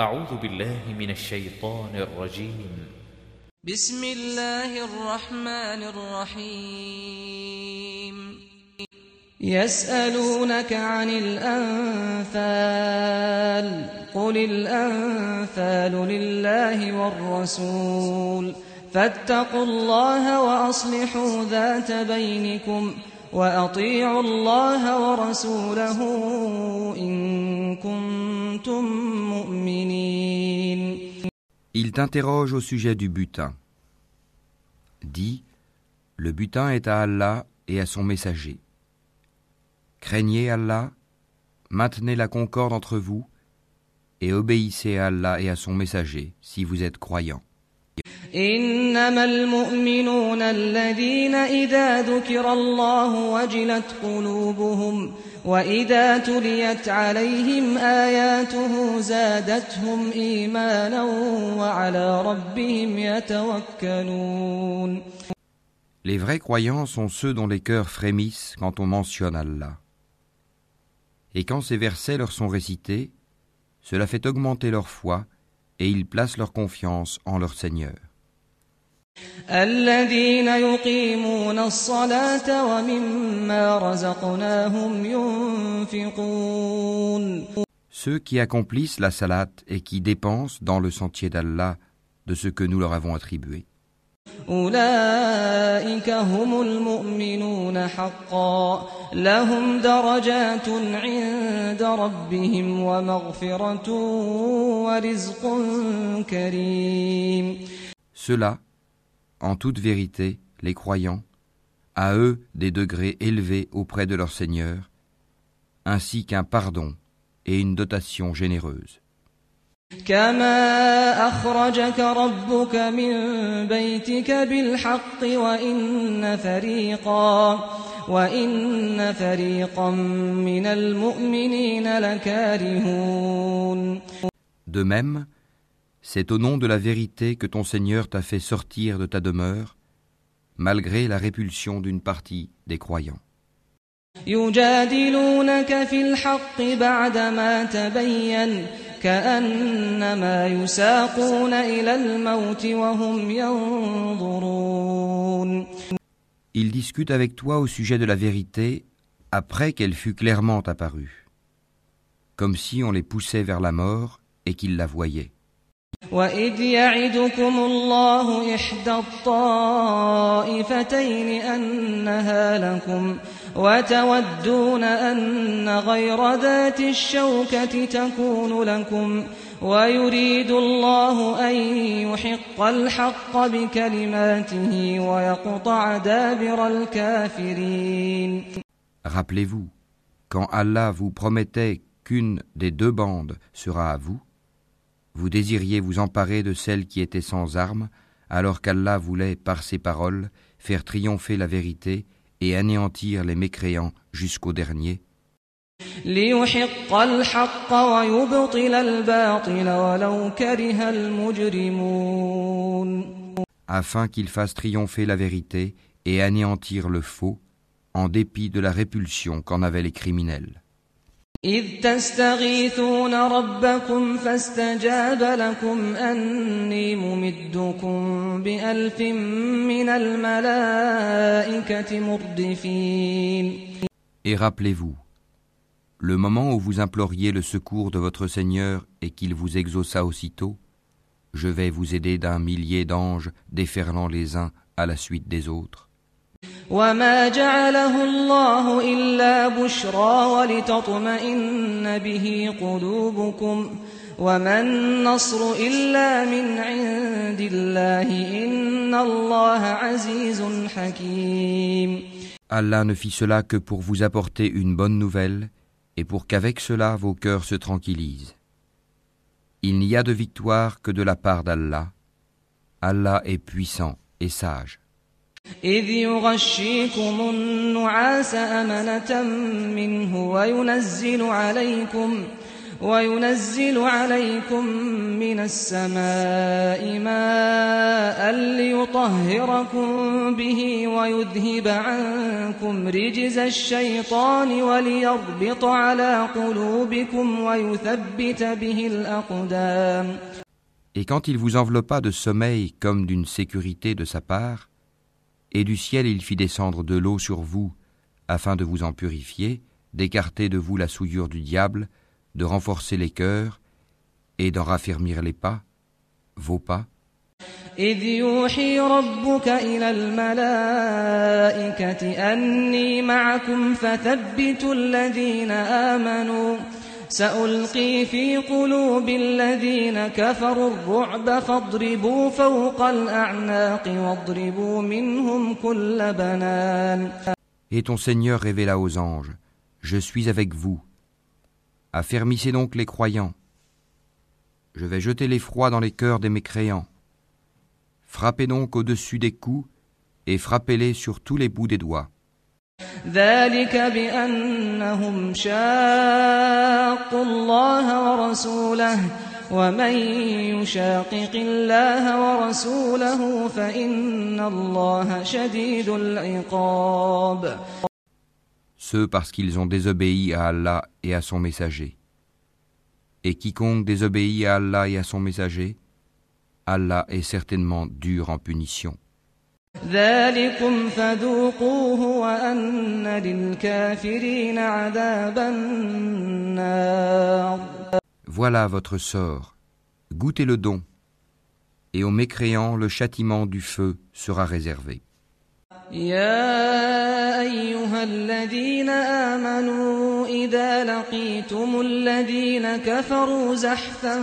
أعوذ بالله من الشيطان الرجيم. بسم الله الرحمن الرحيم. يسألونك عن الأنفال قل الأنفال لله والرسول. فاتقوا الله وأصلحوا ذات بينكم. وأطيعوا الله ورسوله إن كنتم مؤمنين Il t'interroge au sujet du butin. Dis, le butin est à Allah et à son messager. Craignez Allah, maintenez la concorde entre vous, et obéissez à Allah et à son messager si vous êtes croyants. إنما المؤمنون الذين إذا ذكر الله وجلت قلوبهم وإذا تليت عليهم آياته زادتهم إيمانا وعلى ربهم يتوكلون Les vrais croyants sont ceux dont les cœurs frémissent quand on mentionne Allah. Et quand ces versets leur sont récités, cela fait augmenter leur foi et ils placent leur confiance en leur Seigneur. الذين يقيمون الصلاة ومما رزقناهم ينفقون Ceux qui accomplissent la salat et qui dépensent dans le sentier d'Allah de ce que nous leur avons attribué. أولئك هم المؤمنون حقا لهم درجات عند ربهم ومغفرة ورزق كريم Ceux-là, en toute vérité, les croyants, à eux des degrés élevés auprès de leur Seigneur, ainsi qu'un pardon et une dotation généreuse. كما أخرجك ربك من بيتك بالحق وإن فريقا وإن فريقا من المؤمنين لكارهون De même, c'est au nom de la vérité que ton Seigneur t'a fait sortir de ta demeure, malgré la répulsion d'une partie des croyants. يجادلونك في الحق بعدما تبين كأنما يساقون إلى الموت وهم ينظرون Ils discutent avec toi au sujet de la vérité après qu'elle fut clairement apparue, comme si on les poussait vers la mort et qu'ils la voyaient. وإذ يعدكم الله إحدى الطائفتين أنها لكم وتودون أن غير ذات الشوكة تكون لكم ويريد الله أن يحق الحق بكلماته ويقطع دابر الكافرين. Rappelez-vous, quand Allah vous promettait qu'une des deux bandes sera à vous, Vous désiriez vous emparer de celle qui était sans armes, alors qu'Allah voulait, par ses paroles, faire triompher la vérité et anéantir les mécréants jusqu'au dernier. Afin qu'il fasse triompher la vérité et anéantir le faux, en dépit de la répulsion qu'en avaient les criminels. إذ تستغيثون ربكم فاستجاب لكم أني ممدكم بألف من الملائكة مردفين Et rappelez-vous, le moment où vous imploriez le secours de votre Seigneur et qu'il vous exauça aussitôt, je vais vous aider d'un millier d'anges déferlant les uns à la suite des autres. وما جعله الله إلا بشرى ولتطمئن به قلوبكم وما النصر إلا من عند الله إن الله عزيز حكيم Allah ne fit cela que pour vous apporter une bonne nouvelle et pour qu'avec cela vos cœurs se tranquillisent. Il n'y a de victoire que de la part d'Allah. Allah est puissant et sage. إذ يغشيكم النعاس أمنة منه وينزل عليكم وينزل عليكم من السماء ماء ليطهركم به ويذهب عنكم رجز الشيطان وليربط على قلوبكم ويثبت به الأقدام. Et quand il vous enveloppa de sommeil comme d'une sécurité de sa part, et du ciel il fit descendre de l'eau sur vous, afin de vous en purifier, d'écarter de vous la souillure du diable, de renforcer les cœurs et d'en raffermir les pas, vos pas. إذ يوحي ربك إلى الملائكة أني معكم فثبتوا الذين آمنوا سألقي في قلوب الذين كفروا الرعب فاضربوا فوق الأعناق واضربوا منهم كل بنان Et ton Seigneur révéla aux anges, Je suis avec vous. Affermissez donc les croyants. Je vais jeter l'effroi dans les cœurs des mécréants. Frappez donc au-dessus des coups et frappez-les sur tous les bouts des doigts. ذلك بأنهم شاقوا الله ورسوله ومن يشاقق الله ورسوله فإن الله شديد العقاب Ceux parce qu'ils ont désobéi à Allah et à son messager. Et quiconque désobéit à Allah et à son messager, Allah est certainement dur en punition. ذلكم فذوقوه وأن للكافرين عذاب النار Voilà votre sort. Goûtez le don. Et aux mécréants, le châtiment du feu sera réservé. يا أيها الذين آمنوا إذا لقيتم الذين كفروا زحفا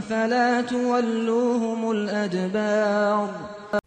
فلا تولوهم الأدبار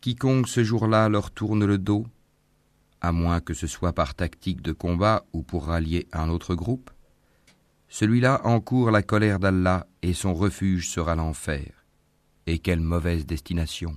Quiconque ce jour-là leur tourne le dos, à moins que ce soit par tactique de combat ou pour rallier un autre groupe, celui-là encourt la colère d'Allah et son refuge sera l'enfer. Et quelle mauvaise destination.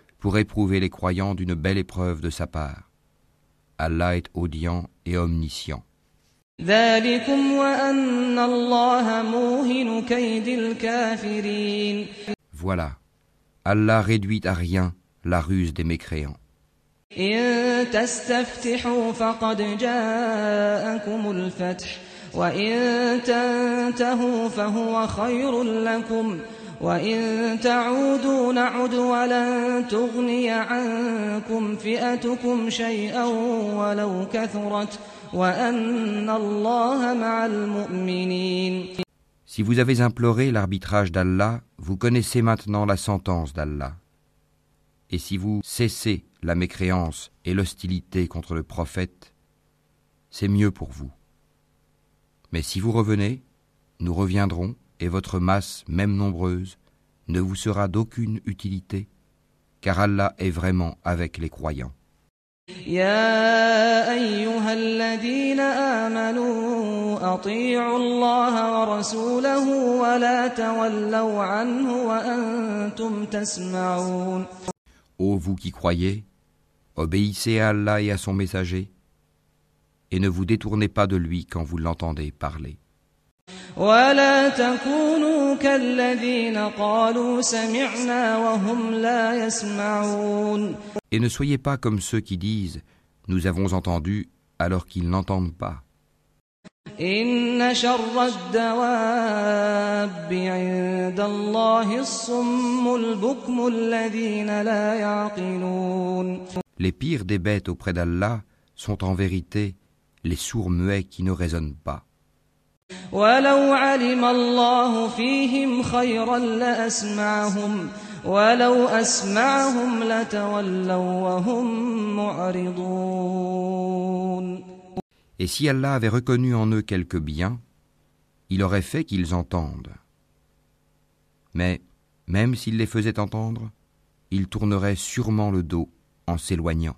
pour éprouver les croyants d'une belle épreuve de sa part. Allah est audient et omniscient. Voilà, Allah réduit à rien la ruse des mécréants. إن تستفتحوا فقد جاءكم الفتح وإن تنتهوا فهو خير لكم وإن تعودوا نعد ولن تغني عنكم فئتكم شيئا ولو كثرت وأن الله مع المؤمنين Si vous avez imploré l'arbitrage d'Allah, vous connaissez maintenant la sentence d'Allah. Et si vous cessez la mécréance et l'hostilité contre le prophète, c'est mieux pour vous. Mais si vous revenez, nous reviendrons, et votre masse, même nombreuse, ne vous sera d'aucune utilité, car Allah est vraiment avec les croyants. يا أيها الذين آمنوا أطيعوا الله ورسوله ولا تولوا عنه وأنتم تسمعون Ô vous qui croyez, obéissez à Allah et à son messager, et ne vous détournez pas de lui quand vous l'entendez parler. ولا تكونوا كالذين قالوا سمعنا وهم لا يسمعون Et ne soyez pas comme ceux qui disent Nous avons entendu alors qu'ils n'entendent pas. إن شر الدواب عند الله الصم البكم الذين لا يعقلون Les pires des bêtes auprès d'Allah sont en vérité les sourds muets qui ne raisonnent pas. ولو علم الله فيهم خيرا لأسمعهم ولو أسمعهم لتولوا وهم معرضون Et si Allah avait reconnu en eux quelque bien, il aurait fait qu'ils entendent. Mais, même s'il les faisait entendre, ils tourneraient sûrement le dos en s'éloignant.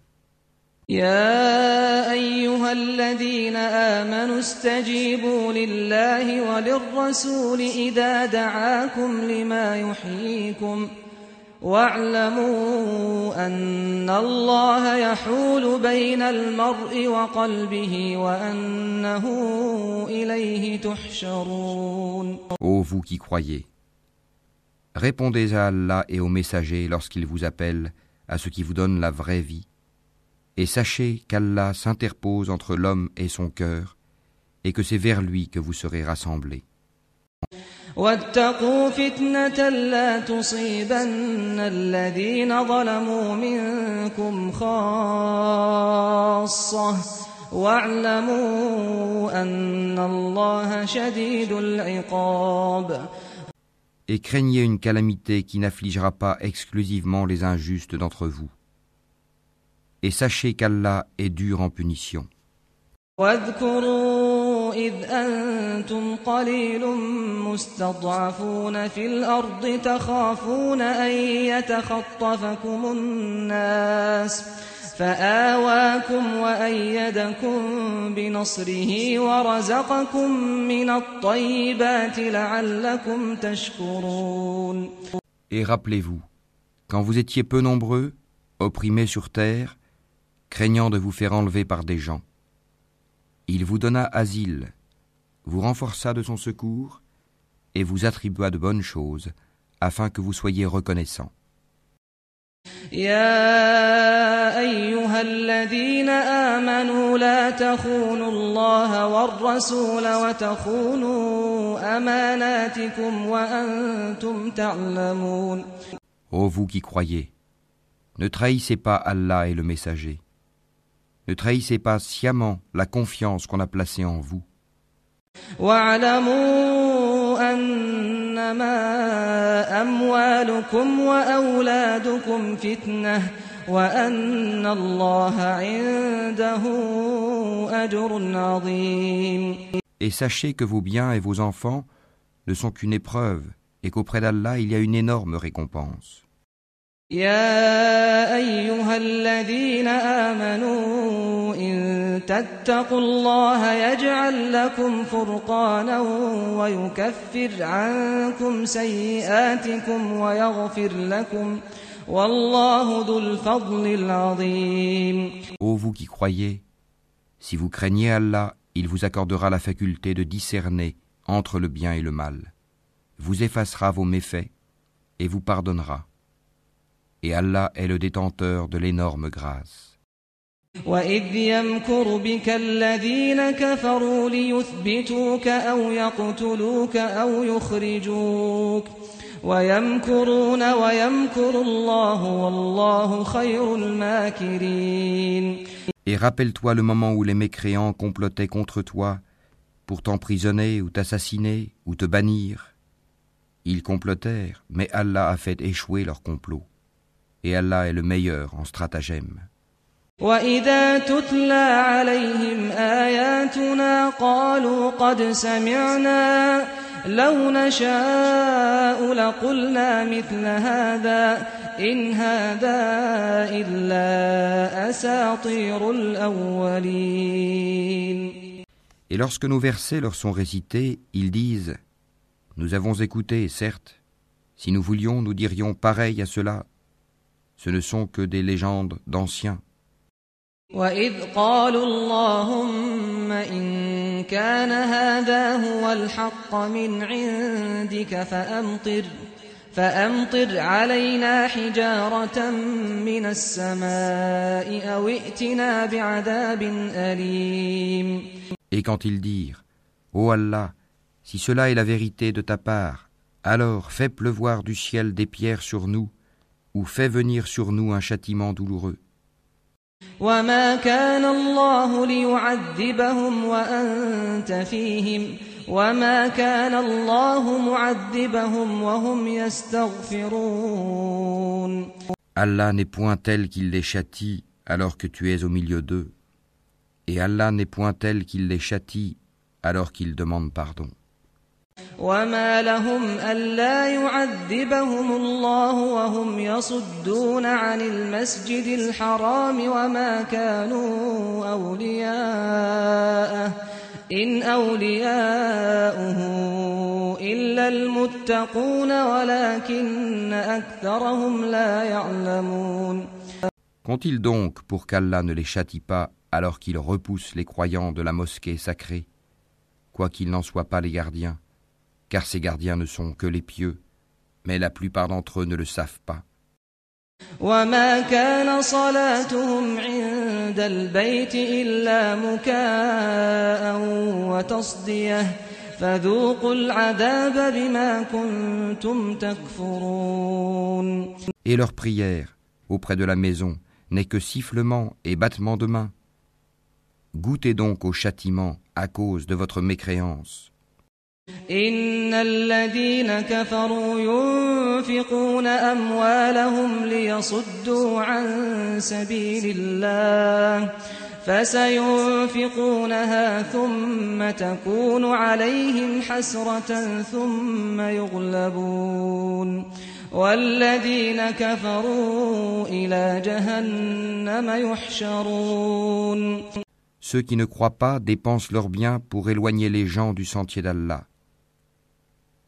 يا أيها الذين آمنوا استجيبوا لله وللرسول إذا دعاكم لما يحييكم واعلموا أن الله يحول بين المرء وقلبه وأنه إليه تحشرون. Ô vous qui croyez, répondez à Allah et aux messagers lorsqu'ils vous appellent à ce qui vous donne la vraie vie, et sachez qu'Allah s'interpose entre l'homme et son cœur, et que c'est vers lui que vous serez rassemblés. Et craignez une calamité qui n'affligera pas exclusivement les injustes d'entre vous Et sachez qu'Allah est dur en punition. واذكروا إذ أنتم قليل مستضعفون في الأرض تخافون أن يتخطفكم الناس فآواكم وأيدكم بنصره ورزقكم من الطيبات لعلكم تشكرون Et rappelez-vous, quand vous étiez peu nombreux, opprimés sur terre, craignant de vous faire enlever par des gens, il vous donna asile, vous renforça de son secours et vous attribua de bonnes choses, afin que vous soyez reconnaissants. يا أيها الذين آمنوا لا تخونوا الله والرسول وتخونوا أماناتكم وأنتم تعلمون Ô vous qui croyez, ne trahissez pas Allah et le messager. Ne trahissez pas sciemment la confiance qu'on a placée en vous. Et sachez que vos biens et vos enfants ne sont qu'une épreuve et qu'auprès d'Allah il y a une énorme récompense. يا أيها الذين آمنوا إن تتقوا الله يجعل لكم فرقانا ويكفر عنكم سيئاتكم ويغفر لكم والله ذو الفضل العظيم Ô vous qui croyez, si vous craignez Allah, il vous accordera la faculté de discerner entre le bien et le mal, vous effacera vos méfaits et vous pardonnera. Et Allah est le détenteur de l'énorme grâce. وإذ يمكر بك الذين كفروا ليثبتوك أو يقتلوك أو يخرجوك ويمكرون ويمكر الله والله خير الماكرين Et rappelle-toi le moment où les mécréants complotaient contre toi pour t'emprisonner ou t'assassiner ou te bannir. Ils complotèrent, mais Allah a fait échouer leur complot. Et Allah est le meilleur en stratagème. وإذا تتلى عليهم آياتنا قالوا قد سمعنا لو نشاء لقلنا مثل هذا إن هذا إلا أساطير الأولين Et lorsque nos versets leur sont récités, ils disent Nous avons écouté, certes. Si nous voulions, nous dirions pareil à cela. Ce ne sont que des légendes d'anciens. وإذ قالوا اللهم إن كان هذا هو الحق من عندك فأمطر فأمطر علينا حجارة من السماء أو ائتنا بعذاب أليم Et quand ils dirent Ô Allah, si cela est la vérité de ta part, alors fais pleuvoir du ciel des pierres sur nous, ou fais venir sur nous un châtiment douloureux. وما كان الله ليعذبهم وأنت فيهم وما كان الله معذبهم وهم يستغفرون Allah n'est point tel qu'il les châtie alors que tu es au milieu d'eux, et Allah n'est point tel qu'il les châtie alors qu'ils demandent pardon. وما لهم ألا يعذبهم الله وهم يصدون عن المسجد الحرام وما كانوا أولياءه إن أولياؤه إلا المتقون ولكن أكثرهم لا يعلمون Qu'ont-ils donc pour qu'Allah ne les châtie pas alors qu'ils repoussent les croyants de la mosquée sacrée, quoiqu'ils n'en soient pas les gardiens car ces gardiens ne sont que les pieux, mais la plupart d'entre eux ne le savent pas. وما كان صلاتهم عند البيت إلا مكاء وتصدية فذوقوا العذاب بما كنتم تكفرون Et leur prière auprès de la maison n'est que sifflement et battement de main. Goûtez donc au châtiment à cause de votre mécréance. إن الذين كفروا ينفقون أموالهم ليصدوا عن سبيل الله فسينفقونها ثم تكون عليهم حسرة ثم يغلبون والذين كفروا إلى جهنم يحشرون Ceux qui ne croient pas dépensent leurs biens pour éloigner les gens du sentier d'Allah.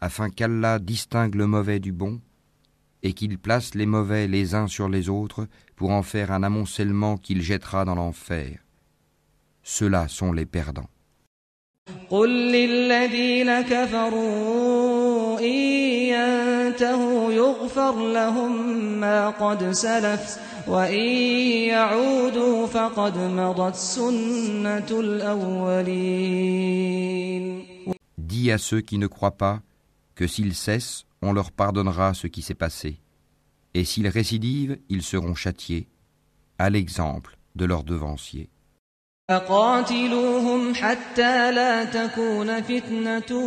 afin qu'Allah distingue le mauvais du bon et qu'il place les mauvais les uns sur les autres pour en faire un amoncellement qu'il jettera dans l'enfer. Ceux-là sont les perdants. قل للذين كفروا إن ينتهوا يغفر لهم ما قد سلف وإن يعودوا فقد مضت سنة الأولين Dis à ceux qui ne croient pas que s'ils cessent, on leur pardonnera ce qui s'est passé. Et s'ils récidivent, ils seront châtiés, à l'exemple de leurs devanciers. فقاتلوهم حتى لا تكون فتنة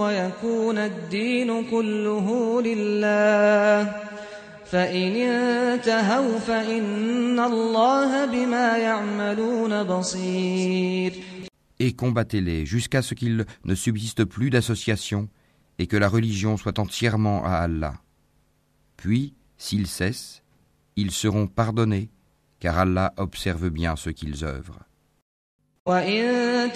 ويكون الدين كله لله فإن انتهوا فإن الله بما يعملون بصير Et combattez-les jusqu'à ce qu'il ne subsiste plus d'association et que la religion soit entièrement à Allah. Puis, s'ils cessent, ils seront pardonnés, car Allah observe bien ce qu'ils œuvrent. وإن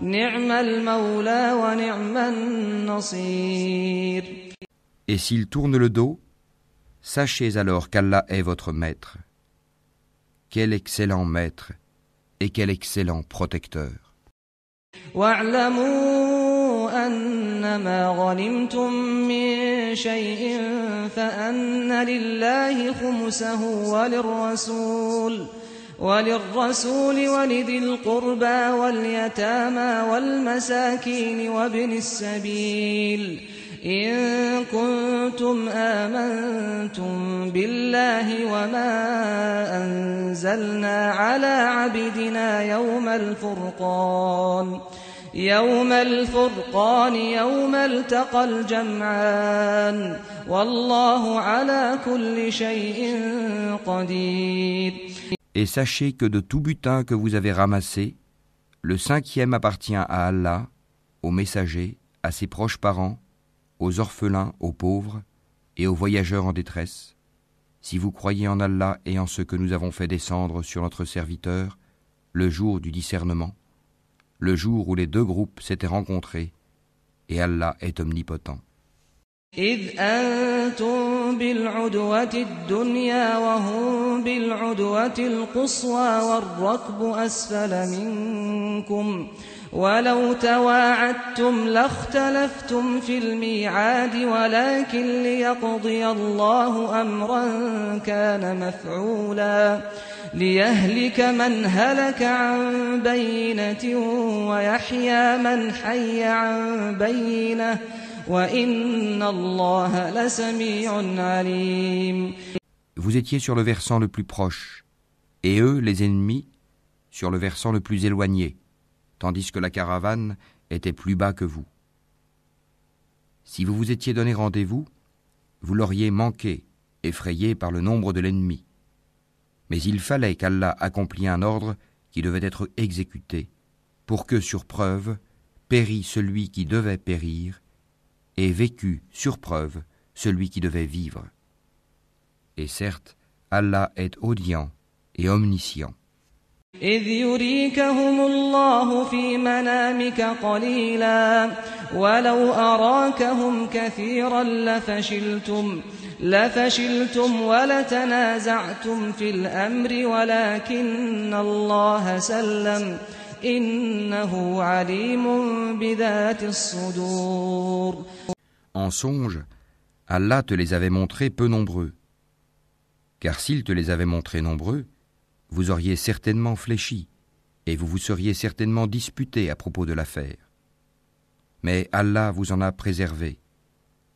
تولوا فاعلموا أن الله مولاكم نعم المولى ونعم النصير Et s'ils tournent le dos, sachez alors qu'Allah est votre maître. Quel excellent maître et quel excellent protecteur. واعلموا أنما غنمتم من شيء فأن لله خمسه وللرسول وللرسول ولذي القربى واليتامى والمساكين وابن السبيل إن كنتم آمنتم بالله وما أنزلنا على عبدنا يوم الفرقان يوم الفرقان يوم التقى الجمعان والله على كل شيء قدير Et sachez que de tout butin que vous avez ramassé, Le cinquième appartient à Allah, aux messagers, à ses proches parents, aux orphelins, aux pauvres et aux voyageurs en détresse. Si vous croyez en Allah et en ce que nous avons fait descendre sur notre serviteur, le jour du discernement, le jour où les deux groupes s'étaient rencontrés, et Allah est omnipotent. ولو تواعدتم لاختلفتم في الميعاد ولكن ليقضي الله أمرا كان مفعولا ليهلك من هلك عن بينة ويحيى من حي عن بينة Vous étiez sur le versant le plus proche, et eux, les ennemis, sur le versant le plus éloigné, tandis que la caravane était plus bas que vous. Si vous vous étiez donné rendez-vous, vous l'auriez manqué, effrayé par le nombre de l'ennemi. Mais il fallait qu'Allah accomplît un ordre qui devait être exécuté, pour que, sur preuve, pérît celui qui devait périr, et vécut, sur preuve, celui qui devait vivre. Et certes, Allah est audient et omniscient. إذ يريكهم الله في منامك قليلا ولو أراكهم كثيرا لفشلتم لفشلتم ولتنازعتم في الأمر ولكن الله سلم En songe, Allah te les avait montrés peu nombreux. Car s'il te les avait montrés nombreux, vous auriez certainement fléchi, et vous vous seriez certainement disputé à propos de l'affaire. Mais Allah vous en a préservé.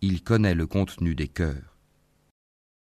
Il connaît le contenu des cœurs.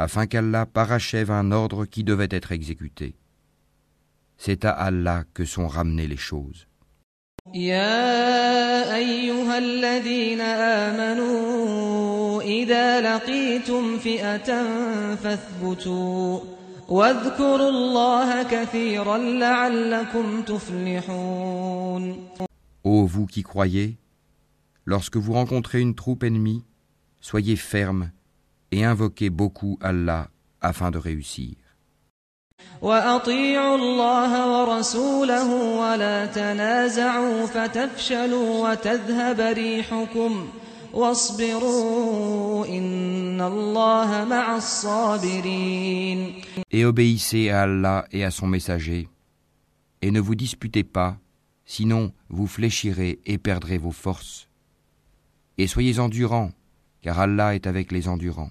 afin qu'Allah parachève un ordre qui devait être exécuté. C'est à Allah que sont ramenées les choses. يا أيها الذين آمنوا إذا لقيتم فئة فاثبتوا واذكروا الله كثيرا لعلكم تفلحون Ô vous qui croyez, lorsque vous rencontrez une troupe ennemie, soyez fermes et invoquez beaucoup Allah afin de réussir. وأطيعوا الله ورسوله ولا تنازعوا فتفشلوا وتذهب ريحكم واصبروا إن الله مع الصابرين Et obéissez à Allah et à son messager, et ne vous disputez pas, sinon vous fléchirez et perdrez vos forces. Et soyez endurants, car Allah est avec les endurants.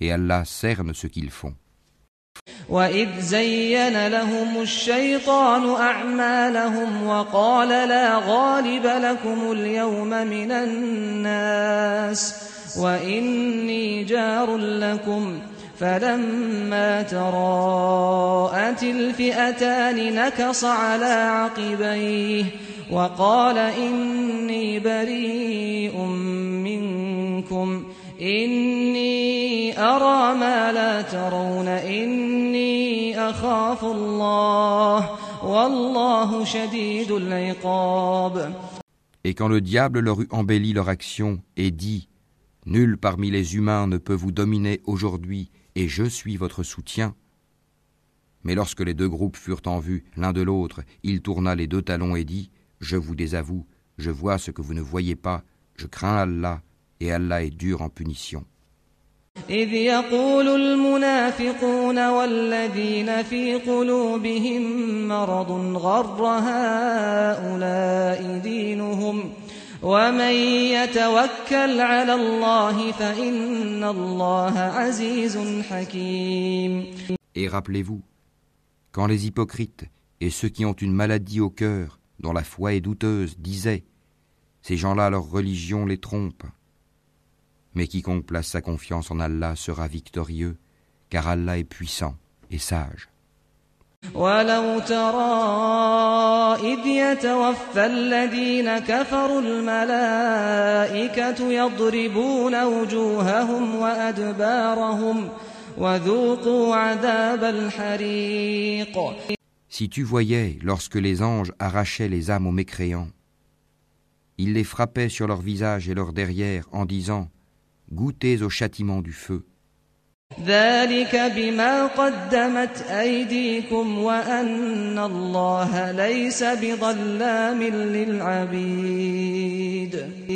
et Allah cerne ce qu'ils font. وإذ زين لهم الشيطان أعمالهم وقال لا غالب لكم اليوم من الناس وإني جار لكم فلما تراءت الفئتان نكص على عقبيه وقال إني بريء منكم et quand le diable leur eut embelli leur action et dit Nul parmi les humains ne peut vous dominer aujourd'hui et je suis votre soutien, Mais lorsque les deux groupes furent en vue l'un de l'autre, il tourna les deux talons et dit Je vous désavoue, je vois ce que vous ne voyez pas, je crains Allah, et Allah est dur en punition. إذ يقول المنافقون والذين في قلوبهم مرض غر هؤلاء دينهم ومن يتوكل على الله فإن الله عزيز حكيم Et rappelez-vous, quand les hypocrites et ceux qui ont une maladie au cœur, dont la foi est douteuse, disaient Ces gens-là, leur religion les trompe. Mais quiconque place sa confiance en Allah sera victorieux, car Allah est puissant et sage. ولو ترى إذ يتوفى الذين كفروا الملائكة يضربون وجوههم وأدبارهم وذوقوا عذاب الحريق Si tu voyais lorsque les anges arrachaient les âmes aux mécréants, ils les frappaient sur leur visage et leur derrière en disant goûtez au châtiment du feu.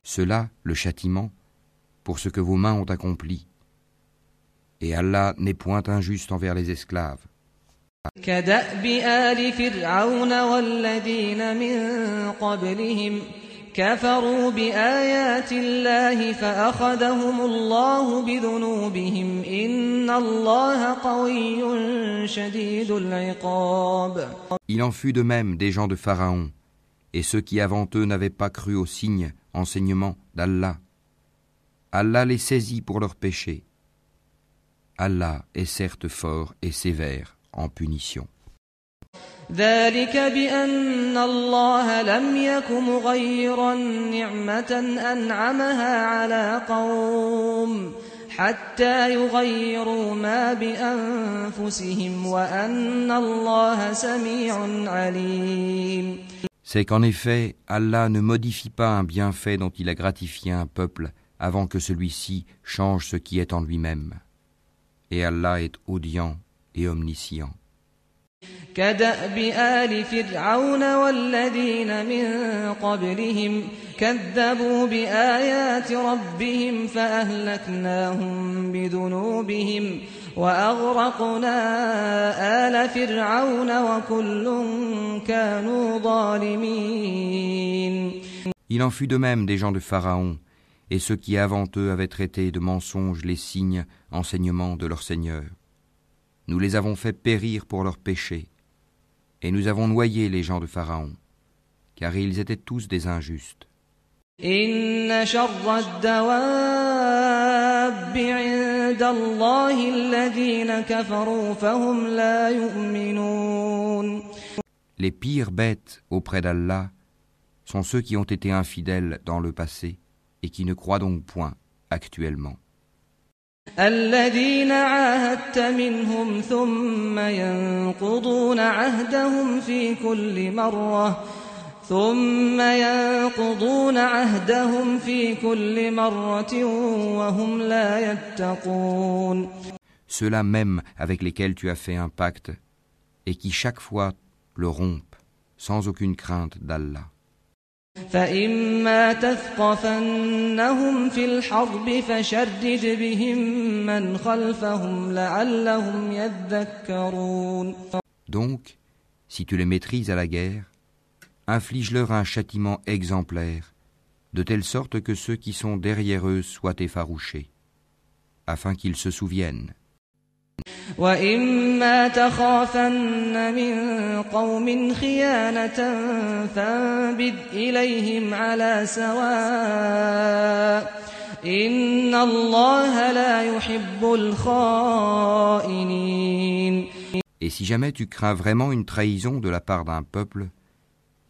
Cela, le châtiment, pour ce que vos mains ont accompli. Et Allah n'est point injuste envers les esclaves. آل فرعون والذين من قبلهم كفروا بآيات الله فأخذهم الله بذنوبهم إن الله قوي شديد العقاب Il en fut de même des gens de Pharaon, et ceux qui avant eux n'avaient pas cru aux signes, enseignements d'Allah. Allah les saisit pour leurs péchés. Allah est certes fort et sévère en punition. ذلك بأن الله لم يك مغيرا نعمة أنعمها على قوم حتى يغيروا ما بأنفسهم وأن الله سميع عليم C'est qu'en effet, Allah ne modifie pas un bienfait dont il a gratifié un peuple avant que celui-ci change ce qui est en lui-même. Et Allah est audient et omniscient. كدأب آل فرعون والذين من قبلهم كذبوا بآيات ربهم فأهلكناهم بذنوبهم وأغرقنا آل فرعون وكل كانوا ظالمين Il en fut de même des gens de Pharaon, et ceux qui avant eux avaient traité de mensonges les signes, enseignements de leur Seigneur. nous les avons fait périr pour leurs péchés, et nous avons noyé les gens de Pharaon, car ils étaient tous des injustes. Les pires bêtes auprès d'Allah sont ceux qui ont été infidèles dans le passé et qui ne croient donc point actuellement. الذين عاهدت منهم ثم ينقضون عهدهم في كل مرة ثم ينقضون عهدهم في كل مرة وهم لا يتقون Ceux-là même avec lesquels tu as fait un pacte et qui chaque fois le rompent sans aucune crainte d'Allah. فإما تثقفنهم في الحرب فشرد بهم من خلفهم لعلهم يذكرون Donc, si tu les maîtrises à la guerre, inflige-leur un châtiment exemplaire, de telle sorte que ceux qui sont derrière eux soient effarouchés, afin qu'ils se souviennent. وإما تخافن من قوم خيانة فانبذ إليهم على سواء إن الله لا يحب الخائنين Et si jamais tu crains vraiment une trahison de la part d'un peuple,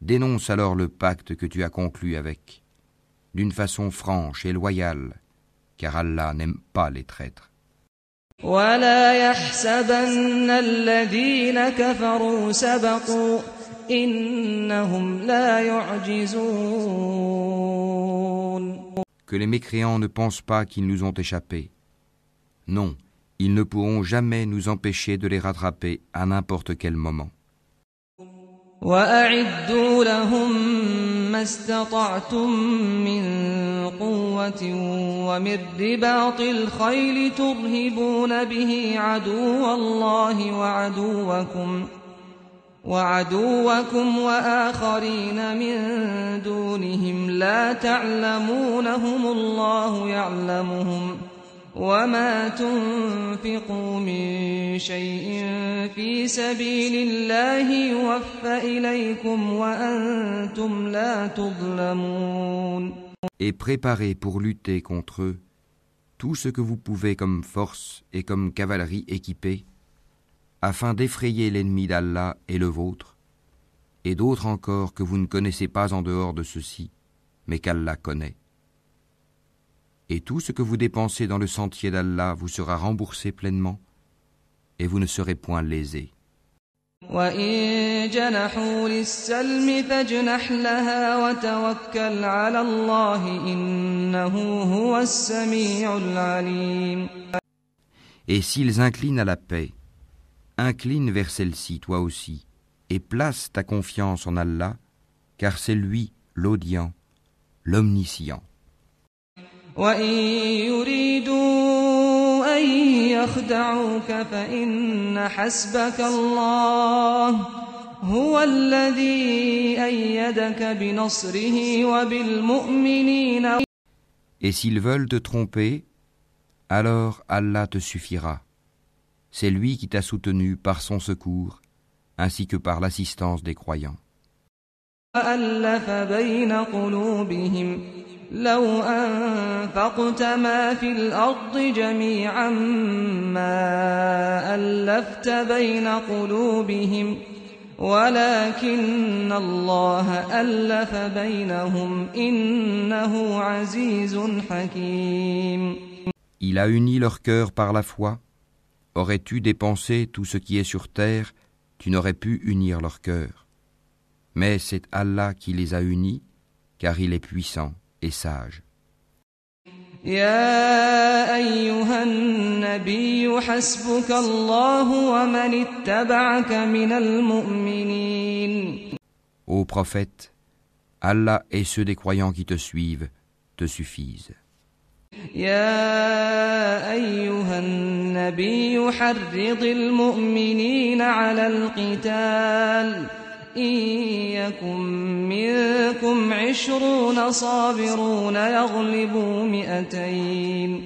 dénonce alors le pacte que tu as conclu avec, d'une façon franche et loyale, car Allah n'aime pas les traîtres. ولا يحسبن الذين كفروا سبقوا إنهم لا يعجزون Que les mécréants ne pensent pas qu'ils nous ont échappé. Non, Ils ne pourront jamais nous empêcher de les rattraper à n'importe quel moment. وأعدوا لهم ما استطعتم من قوة ومن رباط الخيل ترهبون به عدو الله وعدوكم وعدوكم وآخرين من دونهم لا تعلمونهم الله يعلمهم ۖ وما تنفقوا من شيء في سبيل الله يوفى إليكم وأنتم لا تظلمون Et préparez pour lutter contre eux tout ce que vous pouvez comme force et comme cavalerie équipée, afin d'effrayer l'ennemi d'Allah et le vôtre, et d'autres encore que vous ne connaissez pas en dehors de ceci, mais qu'Allah connaît et tout ce que vous dépensez dans le sentier d'Allah vous sera remboursé pleinement, et vous ne serez point lésés. Et s'ils inclinent à la paix, incline vers celle-ci toi aussi, et place ta confiance en Allah, car c'est lui l'audient, l'omniscient. Et s'ils veulent te tromper, alors Allah te suffira. C'est lui qui t'a soutenu par son secours ainsi que par l'assistance des croyants. وألف بين قلوبهم لو أنفقت ما في الأرض جميعا ما ألفت بين قلوبهم ولكن الله ألف بينهم إنه عزيز حكيم Il a uni leur cœur par la foi. Aurais-tu dépensé tout ce qui est sur terre, tu n'aurais pu unir leur cœur. Mais c'est Allah qui les a unis, car il est puissant. Et sage. يا أيها النبي حسبك الله ومن اتبعك من المؤمنين Ô prophète, Allah et ceux des croyants qui te suivent te suffisent. يا أيها النبي حرض المؤمنين على القتال إن يكن منكم عشرون صابرون يغلبوا مئتين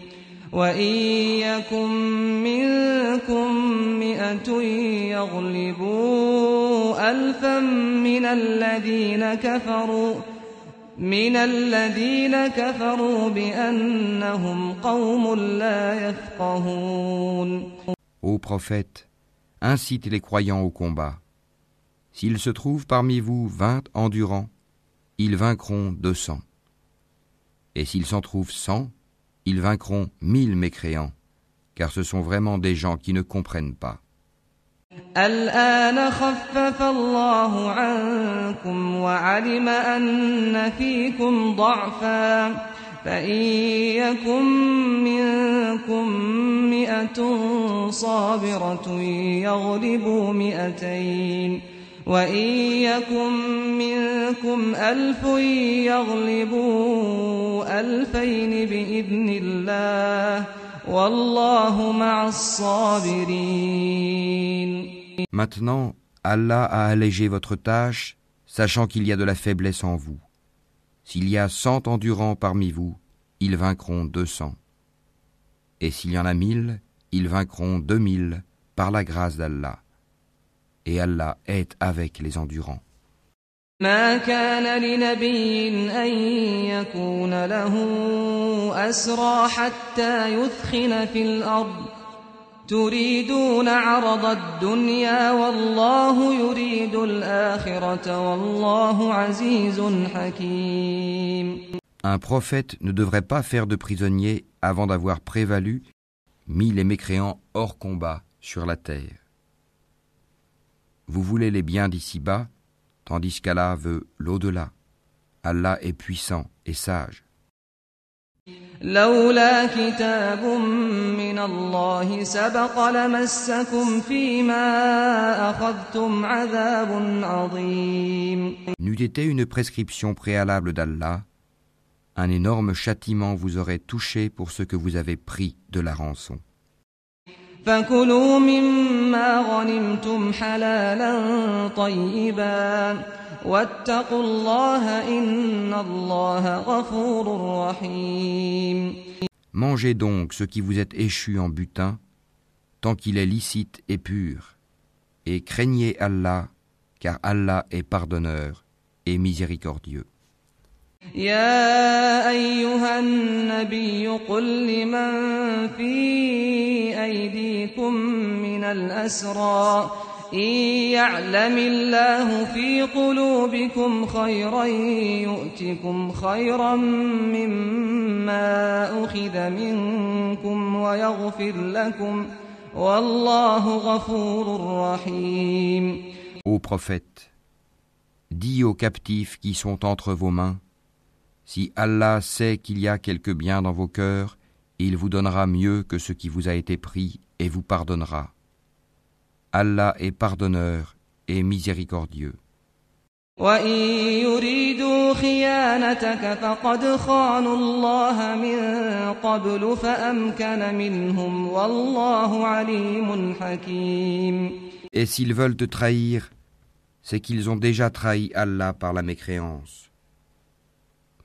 وإن يكن منكم مئة يغلبوا ألفا من الذين كفروا من الذين كفروا بأنهم قوم لا يفقهون Ô prophète, incite les croyants au combat. S'il se trouve parmi vous vingt endurants, ils vaincront deux cents. Et s'il s'en trouve cent, ils vaincront mille mécréants, car ce sont vraiment des gens qui ne comprennent pas. Maintenant, Allah a allégé votre tâche, sachant qu'il y a de la faiblesse en vous. S'il y a cent endurants parmi vous, ils vaincront deux cents. Et s'il y en a mille, ils vaincront deux mille par la grâce d'Allah et Allah est avec les endurants. ما كان لنبي أن يكون له أسرى حتى يثخن في الأرض تريدون عرض الدنيا والله يريد الآخرة والله عزيز حكيم Un prophète ne devrait pas faire de prisonnier avant d'avoir prévalu, mis les mécréants hors combat sur la terre. Vous voulez les biens d'ici-bas, tandis qu'Allah veut l'au-delà. Allah est puissant et sage. لولا كتاب من الله سبق لمسكم فيما أخذتم عذاب عظيم N'eût été une prescription préalable d'Allah, un énorme châtiment vous aurait touché pour ce que vous avez pris de la rançon. فكلوا مما غنمتم حلالا طيبا واتقوا الله إن الله غفور رحيم Mangez donc ce qui vous est échu en butin, tant qu'il est licite et pur, et craignez Allah, car Allah est pardonneur et miséricordieux. يا أيها النبي قل لمن في أيديكم من الأسرى إن يعلم الله في قلوبكم خيرا يؤتكم خيرا مما أخذ منكم ويغفر لكم والله غفور رحيم. Ô prophète, dis aux captifs qui sont entre vos mains, Si Allah sait qu'il y a quelque bien dans vos cœurs, il vous donnera mieux que ce qui vous a été pris et vous pardonnera. Allah est pardonneur et miséricordieux. Et s'ils veulent te trahir, c'est qu'ils ont déjà trahi Allah par la mécréance.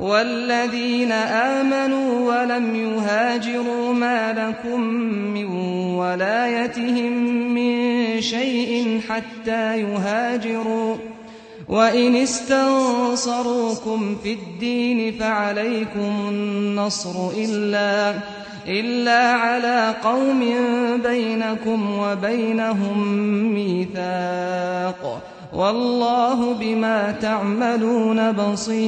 والذين آمنوا ولم يهاجروا ما لكم من ولايتهم من شيء حتى يهاجروا. وإن استنصروكم في الدين فعليكم النصر إلا إلا على قوم بينكم وبينهم ميثاق. Wallahu bima basir.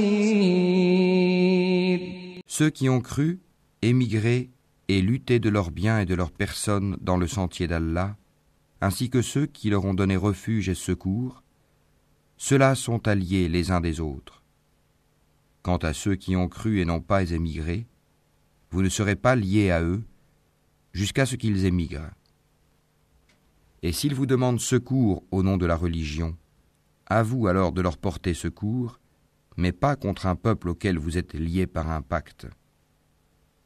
Ceux qui ont cru, émigré et lutté de leurs biens et de leurs personnes dans le sentier d'Allah, ainsi que ceux qui leur ont donné refuge et secours, ceux-là sont alliés les uns des autres. Quant à ceux qui ont cru et n'ont pas émigré, vous ne serez pas liés à eux jusqu'à ce qu'ils émigrent. Et s'ils vous demandent secours au nom de la religion, à vous alors de leur porter secours, mais pas contre un peuple auquel vous êtes liés par un pacte.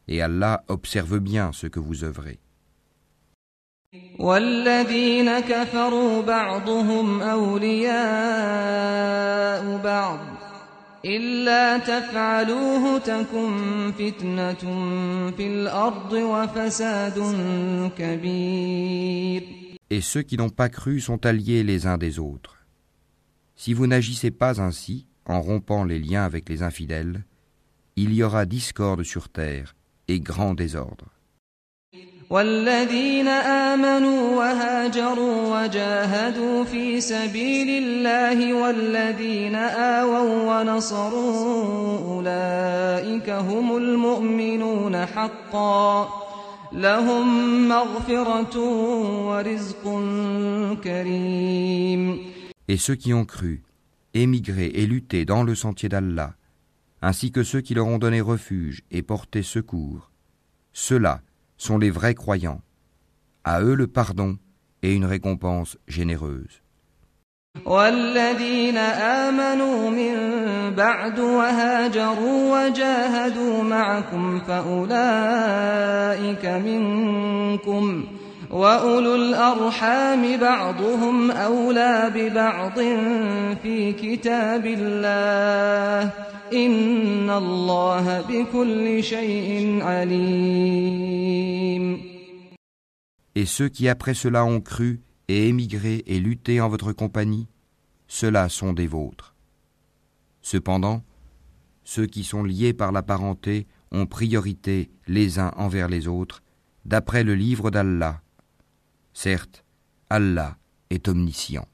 Et Allah observe bien ce que vous œuvrez. والذين كفروا بعضهم أولياء بعض إلا تفعلوه تكن فتنة في الأرض وفساد كبير Et ceux qui n'ont pas cru sont alliés les uns des autres. Si vous n'agissez pas ainsi, en rompant les liens avec les infidèles, il y aura discorde sur terre et grand désordre. والذين آمنوا وهاجروا وجاهدوا في سبيل الله والذين آووا ونصروا أولئك هم المؤمنون حقا لهم مغفرة ورزق كريم Et ceux qui ont cru, émigré et lutté dans le sentier d'Allah, ainsi que ceux qui leur ont donné refuge et porté secours, ceux-là sont les vrais croyants. À eux le pardon et une récompense généreuse. والذين آمنوا من بعد وهاجروا وجاهدوا معكم فأولئك منكم وأولو الأرحام بعضهم أولى ببعض في كتاب الله إن الله بكل شيء عليم Et ceux qui après cela ont cru et émigré et lutté en votre compagnie, ceux-là sont des vôtres. Cependant, ceux qui sont liés par la parenté ont priorité les uns envers les autres d'après le livre d'Allah. Certes, Allah est omniscient.